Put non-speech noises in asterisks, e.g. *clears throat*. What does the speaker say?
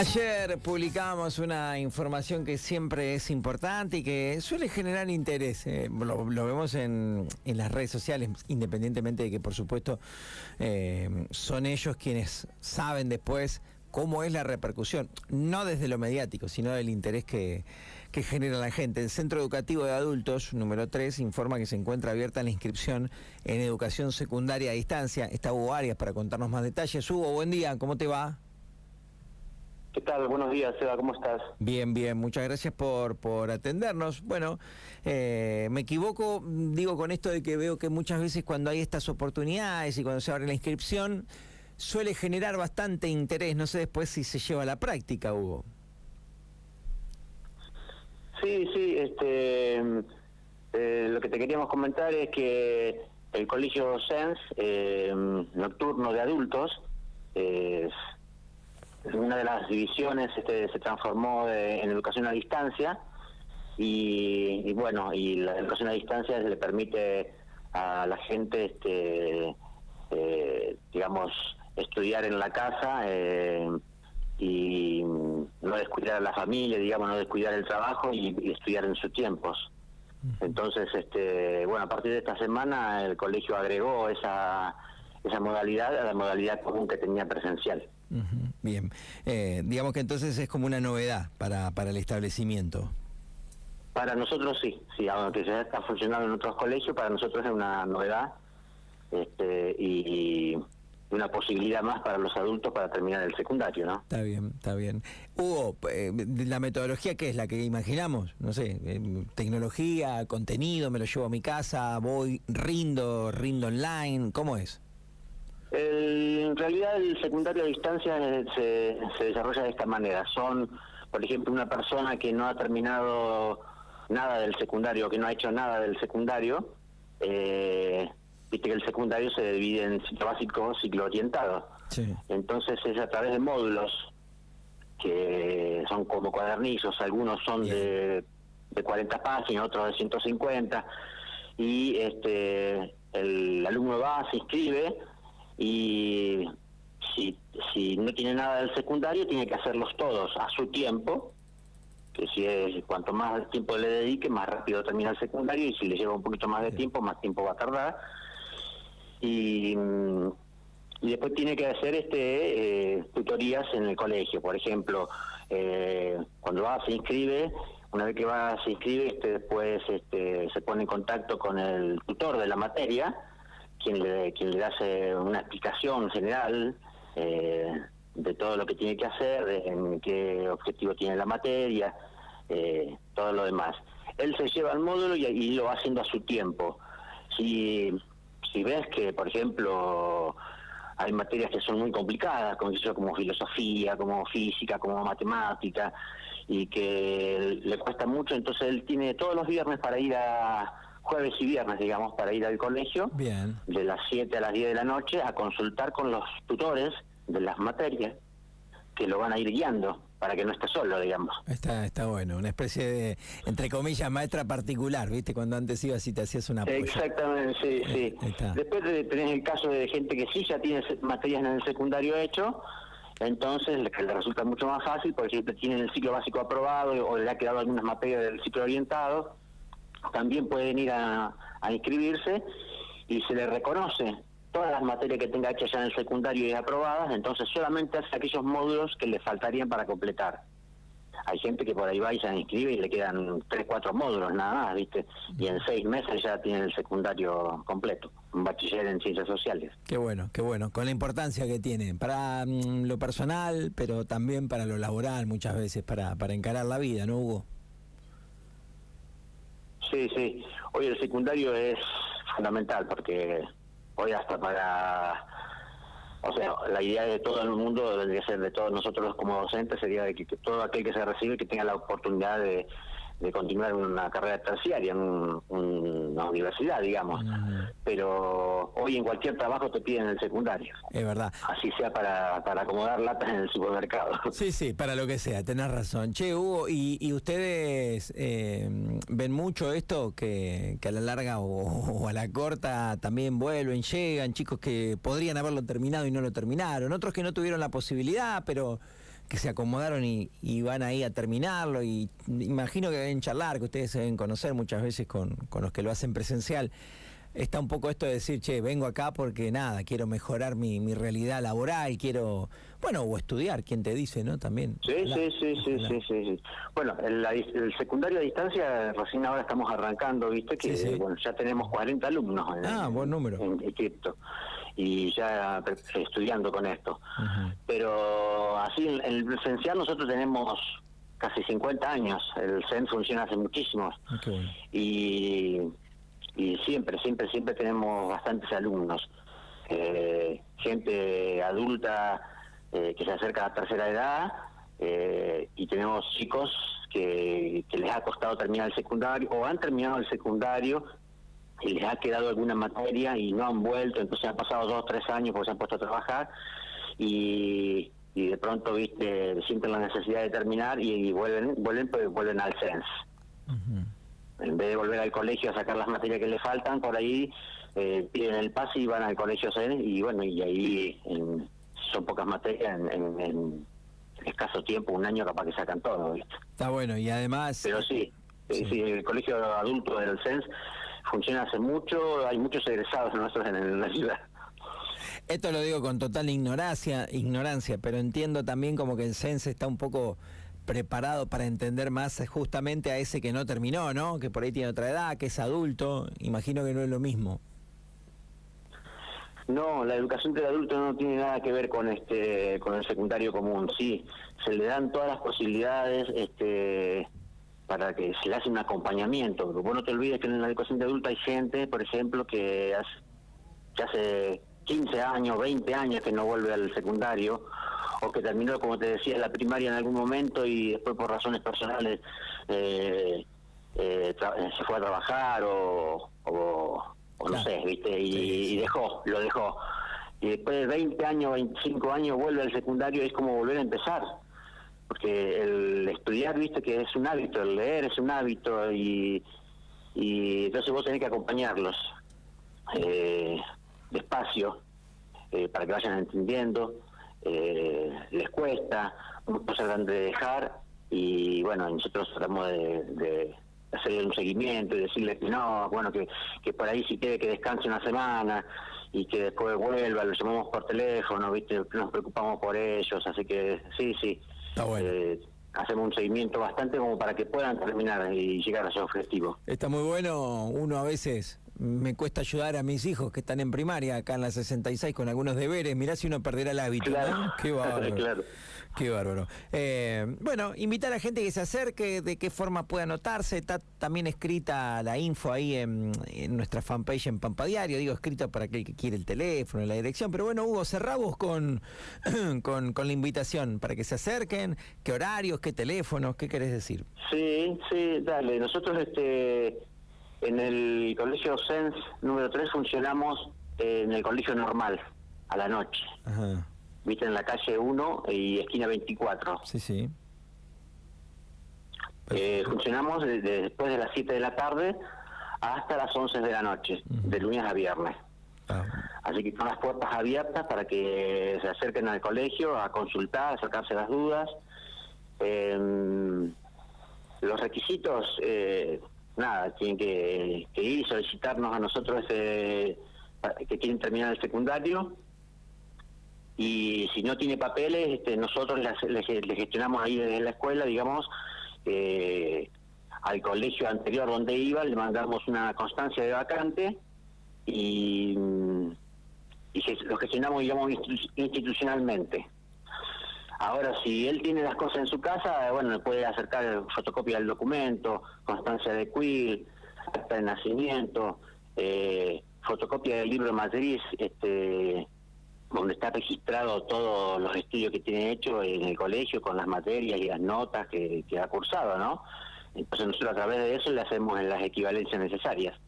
Ayer publicamos una información que siempre es importante y que suele generar interés. eh, lo, vemos en, en las redes sociales, independientemente de que, por supuesto, eh, son ellos quienes saben después cómo es la repercusión, no desde lo mediático, sino del interés que, que genera la gente. El Centro Educativo de Adultos, número 3, informa que se encuentra abierta la inscripción en educación secundaria a distancia. Está Hugo Arias para contarnos más detalles. Hugo, buen día, ¿cómo te va? ¿Qué tal? Buenos días, Seba, ¿cómo estás? Bien, bien, muchas gracias por, por atendernos. Bueno, eh, me equivoco, digo con esto de que veo que muchas veces cuando hay estas oportunidades y cuando se abre la inscripción, suele generar bastante interés. No sé después si se lleva a la práctica, Hugo. Sí, sí, este, eh, lo que te queríamos comentar es que el colegio SENS eh, nocturno de adultos eh, una de las divisiones este, se transformó de- en educación a distancia y, y bueno, y la educación a distancia le permite a la gente, este, eh, digamos, estudiar en la casa eh, y no descuidar a la familia, digamos, no descuidar el trabajo y, y estudiar en sus tiempos. Entonces, este, bueno, a partir de esta semana el colegio agregó esa, esa modalidad a la modalidad común que tenía presencial. Bien, Eh, digamos que entonces es como una novedad para, para el establecimiento. Para nosotros sí, sí, aunque ya está funcionando en otros colegios, para nosotros es una novedad este, y, y una posibilidad más para los adultos para terminar el secundario, ¿no? Está bien, está bien. Hugo, eh, la metodología que es la que imaginamos, no sé, eh, tecnología, contenido, me lo llevo a mi casa, voy, rindo, rindo online, ¿cómo es? El- en realidad el secundario a distancia se, se desarrolla de esta manera. Son, por ejemplo, una persona que no ha terminado nada del secundario, que no ha hecho nada del secundario, eh, viste que el secundario se divide en ciclo básico, ciclo orientado. Sí. Entonces es a través de módulos que son como cuadernillos, algunos son de, de 40 páginas, otros de 150, y este el alumno va, se inscribe y si, si no tiene nada del secundario tiene que hacerlos todos a su tiempo, que si es cuanto más tiempo le dedique, más rápido termina el secundario y si le lleva un poquito más de tiempo, más tiempo va a tardar. Y, mm, y después tiene que hacer este eh, tutorías en el colegio, por ejemplo, eh, cuando va se inscribe, una vez que va se inscribe, este, después este, se pone en contacto con el tutor de la materia, quien le, quien le hace una explicación general eh, de todo lo que tiene que hacer, de en qué objetivo tiene la materia, eh, todo lo demás. Él se lleva el módulo y, lo va haciendo a su tiempo. Si, si ves que, por ejemplo, hay materias que son muy complicadas, como, yo, como filosofía, como física, como matemática, y que le cuesta mucho, entonces él tiene todos los viernes para ir a, jueves y viernes, digamos, para ir al colegio, Bien. de las 7 a las 10 de la noche, a consultar con los tutores de las materias, que lo van a ir guiando, para que no esté solo, digamos. Está, está bueno, una especie de, entre comillas, maestra particular, ¿viste? Cuando antes ibas y te hacías una apoyo. Exactamente, sí, sí. Ahí está. Después de- tenés el caso de gente que sí ya tiene materias en el secundario hecho, entonces le, que le resulta mucho más fácil, por ejemplo, tienen el ciclo básico aprobado o le ha quedado algunas materias del ciclo orientado, también pueden ir a, a inscribirse y se le reconoce todas las materias que tenga hechas ya en el secundario y aprobadas, entonces solamente hace aquellos módulos que le faltarían para completar. Hay gente que por ahí va y se inscribe y le quedan tres, cuatro módulos nada más, ¿viste? Y en seis meses ya tiene el secundario completo, un bachiller en ciencias sociales. Qué bueno, qué bueno, con la importancia que tiene para mm, lo personal, pero también para lo laboral muchas veces, para, para encarar la vida, ¿no, Hugo? Sí, sí. Hoy el secundario es fundamental porque hoy hasta para... O sea, la idea de todo el mundo, ser de todos nosotros como docentes, sería de que, que todo aquel que se recibe que tenga la oportunidad de, de continuar una carrera terciaria en un- una universidad, digamos. Pero hoy en cualquier trabajo te piden el secundario, Es verdad. así sea para, para acomodar latas en el supermercado. *laughs* Sí, sí, para lo que sea, tenés razón. Che, Hugo, ¿y, y ustedes eh, ven mucho esto que, que a la larga o, o a la corta también vuelven, llegan, chicos que podrían haberlo terminado y no lo terminaron, otros que no tuvieron la posibilidad, pero que se acomodaron y, y, van ahí a terminarlo. Y imagino que deben charlar, que ustedes se deben conocer muchas veces con, con los que lo hacen presencial está un poco esto de decir, che, vengo acá porque nada, quiero mejorar mi, mi realidad laboral, quiero, bueno, o estudiar, quien te dice, ¿no? También. Sí, sí, sí, sí, sí, sí, Bueno, el, el, secundario a distancia recién ahora estamos arrancando, ¿viste? Que bueno, ya tenemos 40 alumnos en, ah, buen número. en Egipto y ya estudiando con esto. Pero así, en el presencial nosotros tenemos casi 50 años, el CEN funciona hace muchísimos. Y y siempre, siempre, siempre tenemos bastantes alumnos. Eh, gente adulta eh, que se acerca a la tercera edad eh, y tenemos chicos que, les ha costado terminar el secundario o han terminado el secundario y les ha quedado alguna materia y no han vuelto, entonces han pasado dos o tres años porque se han puesto a trabajar y, y de pronto viste sienten la necesidad de terminar y, vuelven vuelven pues, vuelven al CENS en vez de volver al colegio a sacar las materias que le faltan, por ahí eh, piden el pase y van al colegio y bueno, y ahí son pocas materias, en, escaso tiempo, un año capaz que sacan todo. Está bueno, y además... Pero sí, sí. el colegio adulto del CENS funciona hace mucho, hay muchos egresados nuestros en, la ciudad. Esto lo digo con total ignorancia, ignorancia, pero entiendo también como que el CENS está un poco preparado para entender más justamente a ese que no terminó, ¿no? Que por ahí tiene otra edad, que es adulto. Imagino que no es lo mismo. No, la educación del adulto no tiene nada que ver con este con el secundario común. Sí, se le dan todas las posibilidades este para que se le hace un acompañamiento. Porque vos no te olvides que en la educación de adulto hay gente, por ejemplo, que hace, que hace 15 años, 20 años que no vuelve al secundario o que terminó, como te decía, la primaria en algún momento y después por razones personales eh, eh, se fue a trabajar o, o, no sé, ¿viste? Y, dejó, lo dejó. Y después de 20 años, 25 años vuelve al secundario es como volver a empezar. Porque el estudiar, viste, que es un hábito, el leer es un hábito y, y entonces vos tenés que acompañarlos eh, despacio para que vayan entendiendo eh, les cuesta, muchos tratan de dejar y bueno, nosotros tratamos de, de hacerle un seguimiento y decirle que no, bueno, que, que por ahí si quiere que descanse una semana y que después vuelva, lo llamamos por teléfono, ¿viste? Nos preocupamos por ellos, así que sí, sí. Eh, hacemos un seguimiento bastante como para que puedan terminar y llegar a su objetivo. Está muy bueno, uno a veces me cuesta ayudar a mis hijos que están en primaria, acá en la 66, con algunos deberes. Mirá si uno perderá el hábito. Qué *laughs* bárbaro. Qué bárbaro. Eh, bueno, invitar a la gente que se acerque, de qué forma puede anotarse. Está también escrita la info ahí en, nuestra fanpage en Pampa Diario. Digo, escrita para aquel que quiere el teléfono, la dirección. Pero bueno, Hugo, cerramos con, *clears throat* con, con la invitación para que se acerquen. ¿Qué horarios, qué teléfonos, qué querés decir? Sí, sí, dale. Nosotros este en el colegio SENS número 3 funcionamos en el colegio normal, a la noche. Viste, en la calle 1 y esquina 24. Sí, sí. Eh, funcionamos después de las 7 de la tarde hasta las 11 de la noche, de lunes a viernes. Ah. Así que son las puertas abiertas para que se acerquen al colegio a consultar, a sacarse las dudas. Em, los requisitos, eh, nada, tienen que, que ir, solicitarnos a nosotros eh, que quieren terminar el secundario y si no tiene papeles, este, nosotros le, gestionamos ahí desde la escuela, digamos, eh, al colegio anterior donde iba, le mandamos una constancia de vacante y, y lo gestionamos, digamos, institucionalmente. Ahora, si él tiene las cosas en su casa, bueno, le puede acercar fotocopia del documento, constancia de quill, acta de nacimiento, eh, fotocopia del libro matriz, este, donde está registrado todos los estudios que tiene hecho en el colegio con las materias y las notas que, que ha cursado, ¿no? Entonces nosotros a través de eso le hacemos las equivalencias necesarias.